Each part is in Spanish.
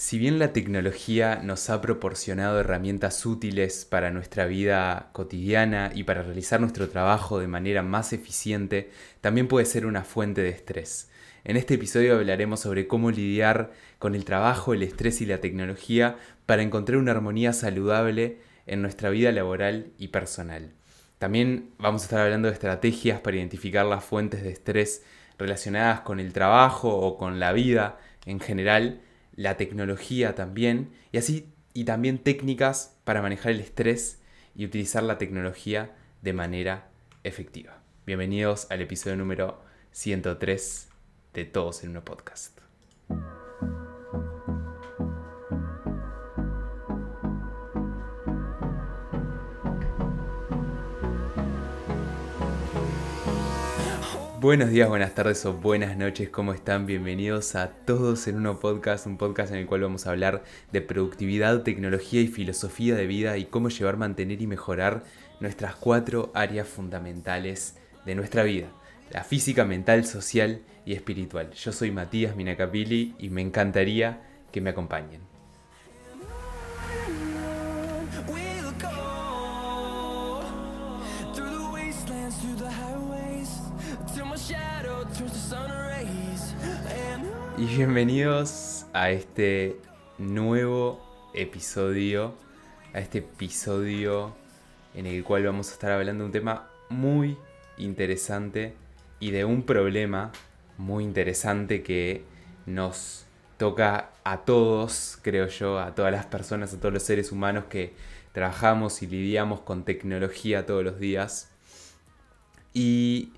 Si bien la tecnología nos ha proporcionado herramientas útiles para nuestra vida cotidiana y para realizar nuestro trabajo de manera más eficiente, también puede ser una fuente de estrés. En este episodio hablaremos sobre cómo lidiar con el trabajo, el estrés y la tecnología para encontrar una armonía saludable en nuestra vida laboral y personal. También vamos a estar hablando de estrategias para identificar las fuentes de estrés relacionadas con el trabajo o con la vida en general la tecnología también, y así, y también técnicas para manejar el estrés y utilizar la tecnología de manera efectiva. Bienvenidos al episodio número 103 de Todos en uno podcast. Buenos días, buenas tardes o buenas noches, ¿cómo están? Bienvenidos a Todos en Uno Podcast, un podcast en el cual vamos a hablar de productividad, tecnología y filosofía de vida y cómo llevar, mantener y mejorar nuestras cuatro áreas fundamentales de nuestra vida, la física, mental, social y espiritual. Yo soy Matías Minacapili y me encantaría que me acompañen. Y bienvenidos a este nuevo episodio, a este episodio en el cual vamos a estar hablando de un tema muy interesante y de un problema muy interesante que nos toca a todos, creo yo, a todas las personas, a todos los seres humanos que trabajamos y lidiamos con tecnología todos los días. Y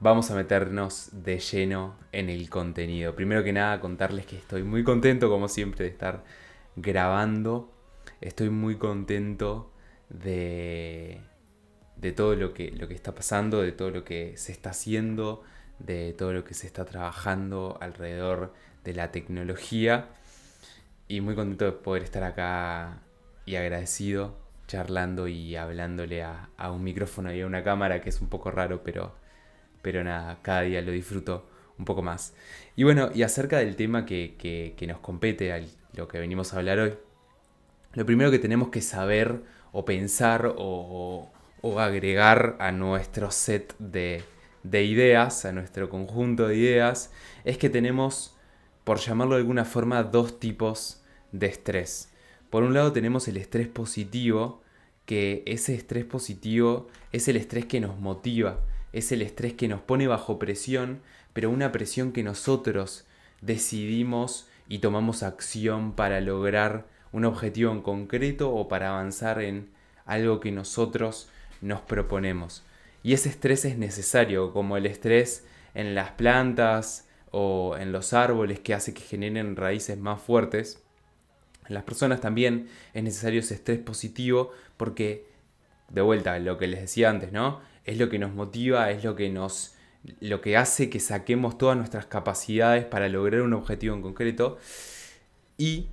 vamos a meternos de lleno en el contenido. Primero que nada, contarles que estoy muy contento, como siempre, de estar grabando. Estoy muy contento de, de todo lo que, lo que está pasando, de todo lo que se está haciendo, de todo lo que se está trabajando alrededor de la tecnología. Y muy contento de poder estar acá y agradecido charlando y hablándole a, a un micrófono y a una cámara, que es un poco raro, pero pero nada, cada día lo disfruto un poco más. Y bueno, y acerca del tema que, nos compete, a lo que venimos a hablar hoy, lo primero que tenemos que saber o pensar o, agregar a nuestro set de, de ideas, a nuestro conjunto de ideas, es que tenemos, por llamarlo de alguna forma, dos tipos de estrés. Por un lado tenemos el estrés positivo, que ese estrés positivo es el estrés que nos motiva, es el estrés que nos pone bajo presión, pero una presión que nosotros decidimos y tomamos acción para lograr un objetivo en concreto o para avanzar en algo que nosotros nos proponemos. Y ese estrés es necesario, como el estrés en las plantas o en los árboles que hace que generen raíces más fuertes. En las personas también es necesario ese estrés positivo porque, de vuelta, lo que les decía antes, ¿no? Es lo que nos motiva, es lo que nos lo que hace que saquemos todas nuestras capacidades para lograr un objetivo en concreto y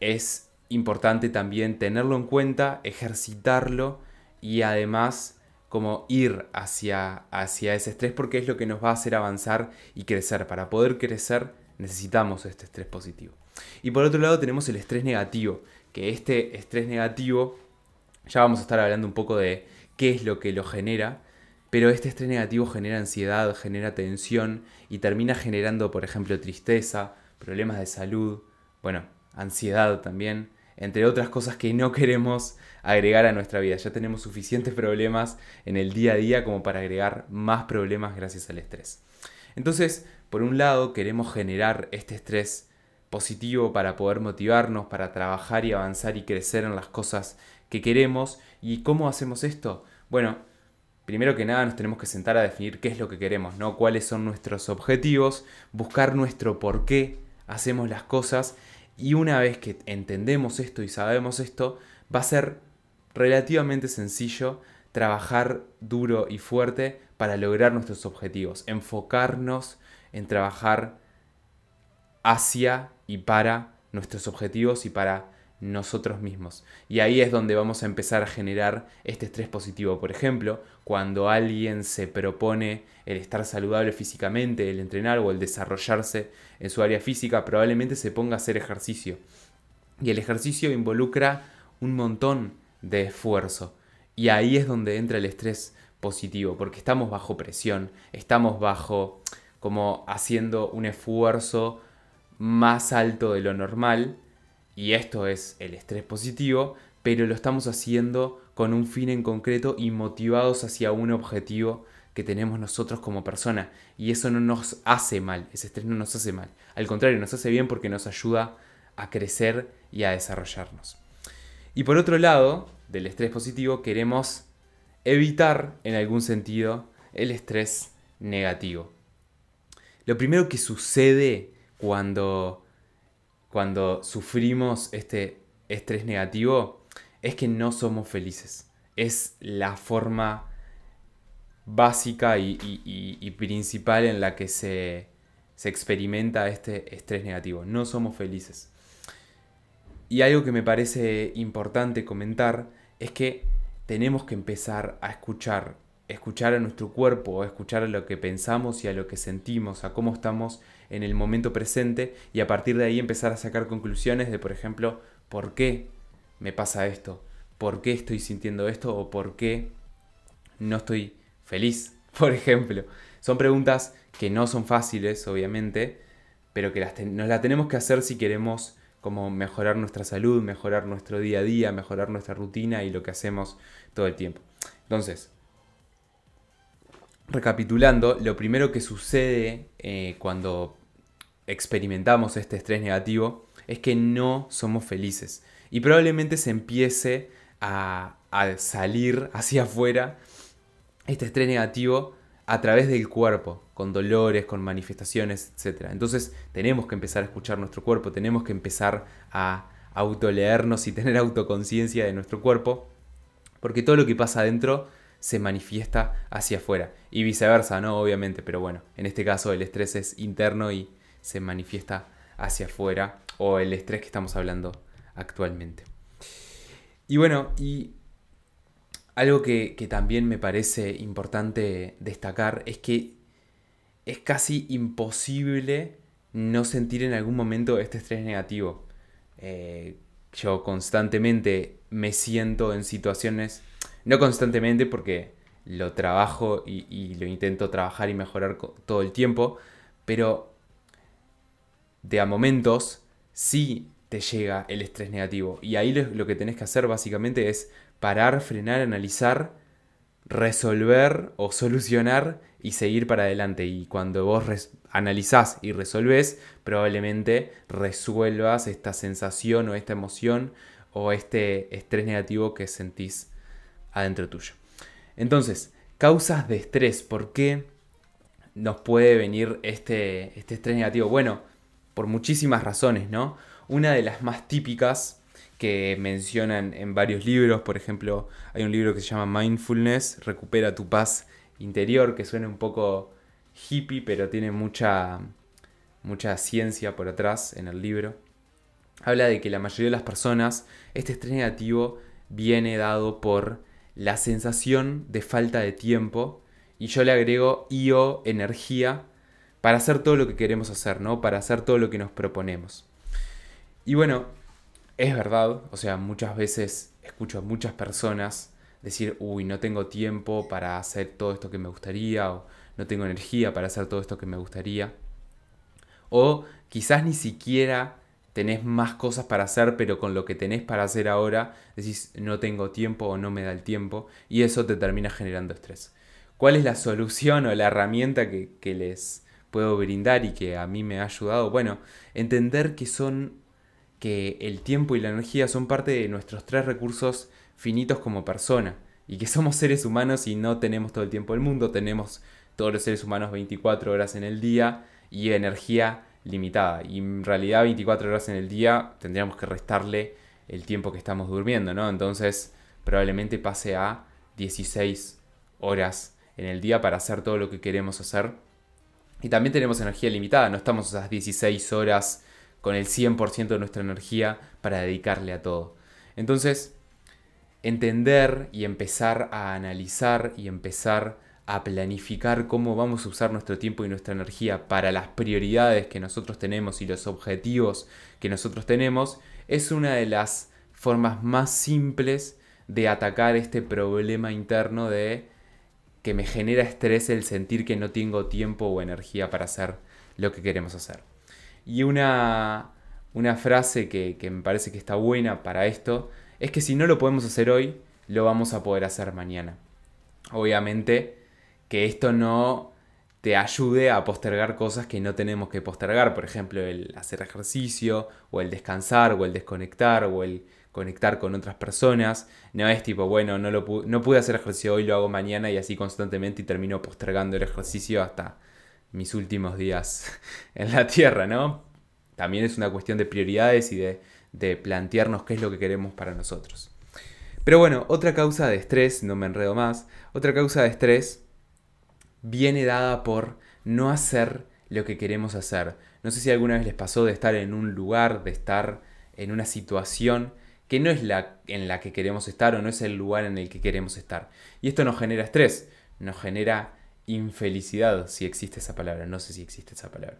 es importante también tenerlo en cuenta, ejercitarlo y además como ir hacia, hacia ese estrés porque es lo que nos va a hacer avanzar y crecer. Para poder crecer necesitamos este estrés positivo. Y por otro lado tenemos el estrés negativo, que este estrés negativo, ya vamos a estar hablando un poco de qué es lo que lo genera, pero este estrés negativo genera ansiedad, genera tensión y termina generando, por ejemplo, tristeza, problemas de salud, bueno, ansiedad también, entre otras cosas que no queremos agregar a nuestra vida. Ya tenemos suficientes problemas en el día a día como para agregar más problemas gracias al estrés. Entonces, por un lado, queremos generar este estrés positivo para poder motivarnos, para trabajar y avanzar y crecer en las cosas que queremos. ¿Y cómo hacemos esto? Bueno, primero que nada nos tenemos que sentar a definir qué es lo que queremos, ¿no? Cuáles son nuestros objetivos, buscar nuestro por qué hacemos las cosas y una vez que entendemos esto y sabemos esto, va a ser relativamente sencillo trabajar duro y fuerte para lograr nuestros objetivos, enfocarnos en trabajar hacia y para nuestros objetivos y para nosotros mismos. Y ahí es donde vamos a empezar a generar este estrés positivo. Por ejemplo, cuando alguien se propone el estar saludable físicamente, el entrenar o el desarrollarse en su área física, probablemente se ponga a hacer ejercicio. Y el ejercicio involucra un montón de esfuerzo. Y ahí es donde entra el estrés positivo, porque estamos bajo presión, estamos bajo como haciendo un esfuerzo más alto de lo normal y esto es el estrés positivo, pero lo estamos haciendo con un fin en concreto y motivados hacia un objetivo que tenemos nosotros como persona. Y eso no nos hace mal, ese estrés no nos hace mal. Al contrario, nos hace bien porque nos ayuda a crecer y a desarrollarnos. Y por otro lado, del estrés positivo queremos evitar en algún sentido el estrés negativo. Lo primero que sucede cuando cuando sufrimos este estrés negativo es que no somos felices. Es la forma básica y, principal en la que se, se experimenta este estrés negativo. No somos felices. Y algo que me parece importante comentar es que tenemos que empezar a escuchar, escuchar a nuestro cuerpo, escuchar a lo que pensamos y a lo que sentimos, a cómo estamos en el momento presente y a partir de ahí empezar a sacar conclusiones de, por ejemplo, ¿por qué me pasa esto? ¿Por qué estoy sintiendo esto? ¿O por qué no estoy feliz? Por ejemplo. Son preguntas que no son fáciles, obviamente, pero que nos las tenemos que hacer si queremos como mejorar nuestra salud, mejorar nuestro día a día, mejorar nuestra rutina y lo que hacemos todo el tiempo. Entonces, recapitulando, lo primero que sucede eh, cuando experimentamos este estrés negativo es que no somos felices. Y probablemente se empiece a, salir hacia afuera este estrés negativo a través del cuerpo, con dolores, con manifestaciones, etc. Entonces tenemos que empezar a escuchar nuestro cuerpo, tenemos que empezar a autoleernos y tener autoconciencia de nuestro cuerpo, porque todo lo que pasa adentro se manifiesta hacia afuera. Y viceversa, ¿no? Obviamente, pero bueno, en este caso el estrés es interno y se manifiesta hacia afuera o el estrés que estamos hablando actualmente. Y bueno, y algo que, también me parece importante destacar es que es casi imposible no sentir en algún momento este estrés negativo. Eh, yo constantemente me siento en situaciones, no constantemente porque lo trabajo y, lo intento trabajar y mejorar todo el tiempo, pero de a momentos sí te llega el estrés negativo. Y ahí lo, que tenés que hacer básicamente es parar, frenar, analizar, resolver o solucionar y seguir para adelante. Y cuando vos analizás y resolvés, probablemente resuelvas esta sensación o esta emoción o este estrés negativo que sentís adentro tuyo. Entonces, causas de estrés. ¿Por qué nos puede venir este, este estrés negativo? Bueno, por muchísimas razones, ¿no? Una de las más típicas que mencionan en varios libros, por ejemplo, hay un libro que se llama Mindfulness, Recupera tu paz interior, que suena un poco hippie, pero tiene mucha, mucha ciencia por atrás en el libro. Habla de que la mayoría de las personas, este estrés negativo viene dado por la sensación de falta de tiempo y yo le agrego io, energía, para hacer todo lo que queremos hacer, ¿no? Para hacer todo lo que nos proponemos. Y bueno, es verdad, o sea, muchas veces escucho a muchas personas decir, uy, no tengo tiempo para hacer todo esto que me gustaría, o no tengo energía para hacer todo esto que me gustaría. O quizás ni siquiera tenés más cosas para hacer, pero con lo que tenés para hacer ahora decís, no tengo tiempo o no me da el tiempo, y eso te termina generando estrés. ¿Cuál es la solución o la herramienta que, que les puedo brindar y que a mí me ha ayudado, bueno, entender que son que el tiempo y la energía son parte de nuestros tres recursos finitos como persona y que somos seres humanos y no tenemos todo el tiempo del mundo, tenemos todos los seres humanos 24 horas en el día y energía limitada. Y en realidad 24 horas en el día tendríamos que restarle el tiempo que estamos durmiendo, ¿no? Entonces probablemente pase a 16 horas en el día para hacer todo lo que queremos hacer y también tenemos energía limitada, no estamos esas 16 horas con el 100% de nuestra energía para dedicarle a todo. Entonces, entender y empezar a analizar y empezar a planificar cómo vamos a usar nuestro tiempo y nuestra energía para las prioridades que nosotros tenemos y los objetivos que nosotros tenemos, es una de las formas más simples de atacar este problema interno de que me genera estrés el sentir que no tengo tiempo o energía para hacer lo que queremos hacer. Y una, una frase que, que me parece que está buena para esto es que si no lo podemos hacer hoy, lo vamos a poder hacer mañana. Obviamente que esto no te ayude a postergar cosas que no tenemos que postergar, por ejemplo, el hacer ejercicio, o el descansar, o el desconectar, o el conectar con otras personas. No es tipo, bueno, no, lo no pude hacer ejercicio hoy, lo hago mañana y así constantemente y termino postergando el ejercicio hasta mis últimos días en la Tierra, ¿no? También es una cuestión de prioridades y de, de plantearnos qué es lo que queremos para nosotros. Pero bueno, otra causa de estrés, no me enredo más, otra causa de estrés viene dada por no hacer lo que queremos hacer. No sé si alguna vez les pasó de estar en un lugar, de estar en una situación que no es la en la que queremos estar o no es el lugar en el que queremos estar. Y esto nos genera estrés, nos genera infelicidad, si existe esa palabra, no sé si existe esa palabra.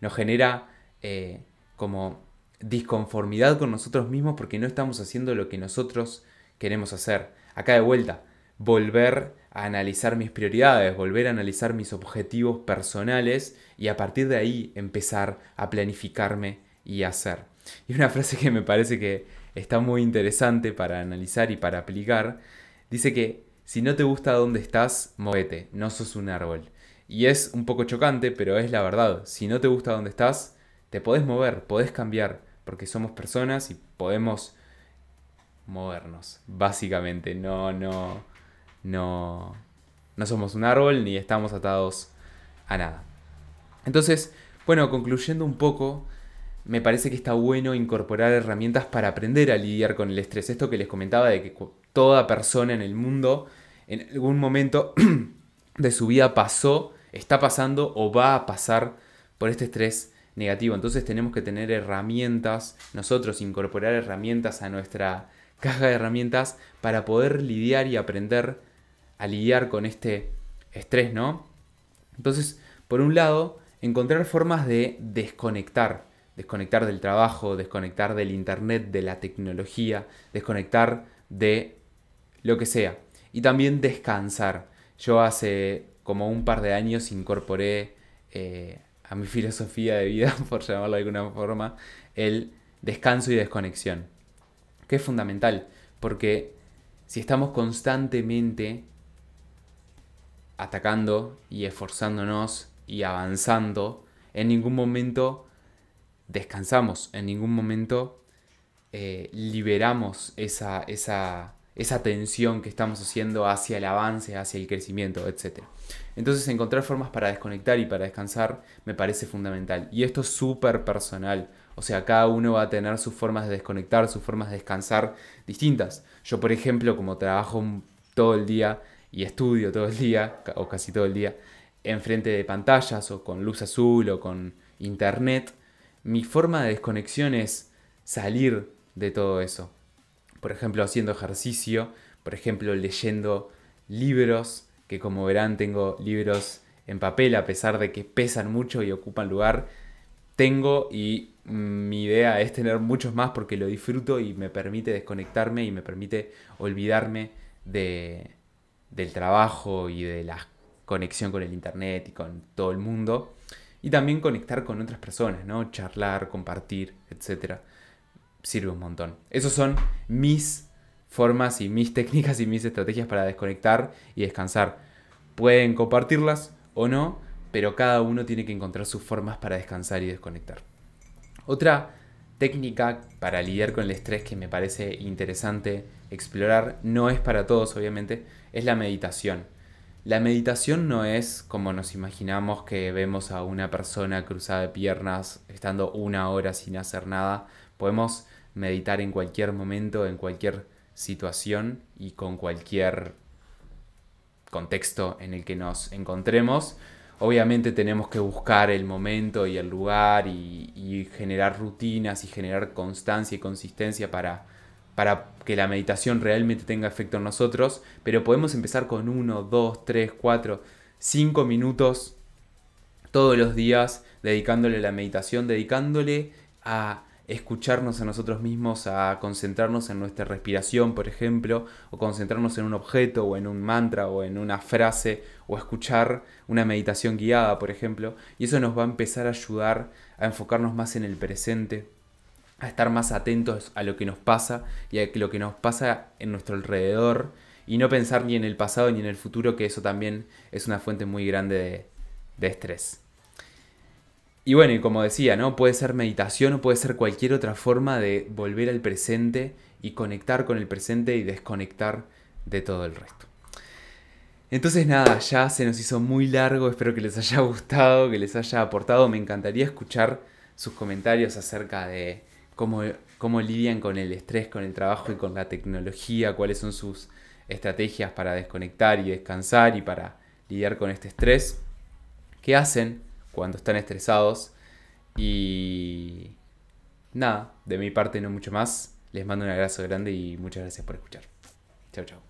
Nos genera eh, como disconformidad con nosotros mismos porque no estamos haciendo lo que nosotros queremos hacer. Acá de vuelta, volver a analizar mis prioridades, volver a analizar mis objetivos personales y a partir de ahí empezar a planificarme y hacer. Y una frase que me parece que está muy interesante para analizar y para aplicar, dice que si no te gusta dónde estás, móvete, no sos un árbol. Y es un poco chocante, pero es la verdad. Si no te gusta dónde estás, te podés mover, podés cambiar, porque somos personas y podemos movernos, básicamente. No, no, no, no somos un árbol ni estamos atados a nada. Entonces, bueno, concluyendo un poco, me parece que está bueno incorporar herramientas para aprender a lidiar con el estrés. Esto que les comentaba de que toda persona en el mundo en algún momento de su vida pasó, está pasando o va a pasar por este estrés negativo. Entonces tenemos que tener herramientas, nosotros incorporar herramientas a nuestra caja de herramientas para poder lidiar y aprender a lidiar con este estrés, ¿no? Entonces, por un lado, encontrar formas de desconectar desconectar del trabajo, desconectar del internet, de la tecnología, desconectar de lo que sea. Y también descansar. Yo hace como un par de años incorporé eh, a mi filosofía de vida, por llamarlo de alguna forma, el descanso y desconexión. Que es fundamental, porque si estamos constantemente atacando y esforzándonos y avanzando, en ningún momento descansamos, en ningún momento eh, liberamos esa, esa, esa tensión que estamos haciendo hacia el avance, hacia el crecimiento, etc. Entonces encontrar formas para desconectar y para descansar me parece fundamental. Y esto es súper personal. O sea, cada uno va a tener sus formas de desconectar, sus formas de descansar distintas. Yo, por ejemplo, como trabajo todo el día y estudio todo el día, o casi todo el día, enfrente de pantallas o con luz azul o con internet, mi forma de desconexión es salir de todo eso. Por ejemplo, haciendo ejercicio, por ejemplo, leyendo libros, que como verán tengo libros en papel a pesar de que pesan mucho y ocupan lugar. Tengo y mi idea es tener muchos más porque lo disfruto y me permite desconectarme y me permite olvidarme de, del trabajo y de la conexión con el internet y con todo el mundo y también conectar con otras personas, ¿no? Charlar, compartir, etc. Sirve un montón. Esas son mis formas y mis técnicas y mis estrategias para desconectar y descansar. Pueden compartirlas o no, pero cada uno tiene que encontrar sus formas para descansar y desconectar. Otra técnica para lidiar con el estrés que me parece interesante explorar, no es para todos obviamente, es la meditación. La meditación no es como nos imaginamos que vemos a una persona cruzada de piernas estando una hora sin hacer nada. Podemos meditar en cualquier momento, en cualquier situación y con cualquier contexto en el que nos encontremos. Obviamente tenemos que buscar el momento y el lugar y, generar rutinas y generar constancia y consistencia para, para que la meditación realmente tenga efecto en nosotros, pero podemos empezar con uno, dos, tres, cuatro, cinco minutos todos los días dedicándole a la meditación, dedicándole a escucharnos a nosotros mismos, a concentrarnos en nuestra respiración, por ejemplo, o concentrarnos en un objeto o en un mantra o en una frase, o escuchar una meditación guiada, por ejemplo, y eso nos va a empezar a ayudar a enfocarnos más en el presente, a estar más atentos a lo que nos pasa y a lo que nos pasa en nuestro alrededor, y no pensar ni en el pasado ni en el futuro, que eso también es una fuente muy grande de, de estrés. Y bueno, y como decía, ¿no? Puede ser meditación o puede ser cualquier otra forma de volver al presente y conectar con el presente y desconectar de todo el resto. Entonces nada, ya se nos hizo muy largo, espero que les haya gustado, que les haya aportado. Me encantaría escuchar sus comentarios acerca de cómo, cómo lidian con el estrés, con el trabajo y con la tecnología, cuáles son sus estrategias para desconectar y descansar y para lidiar con este estrés. ¿Qué hacen? cuando están estresados. Y nada, de mi parte no mucho más. Les mando un abrazo grande y muchas gracias por escuchar. Chao, chao.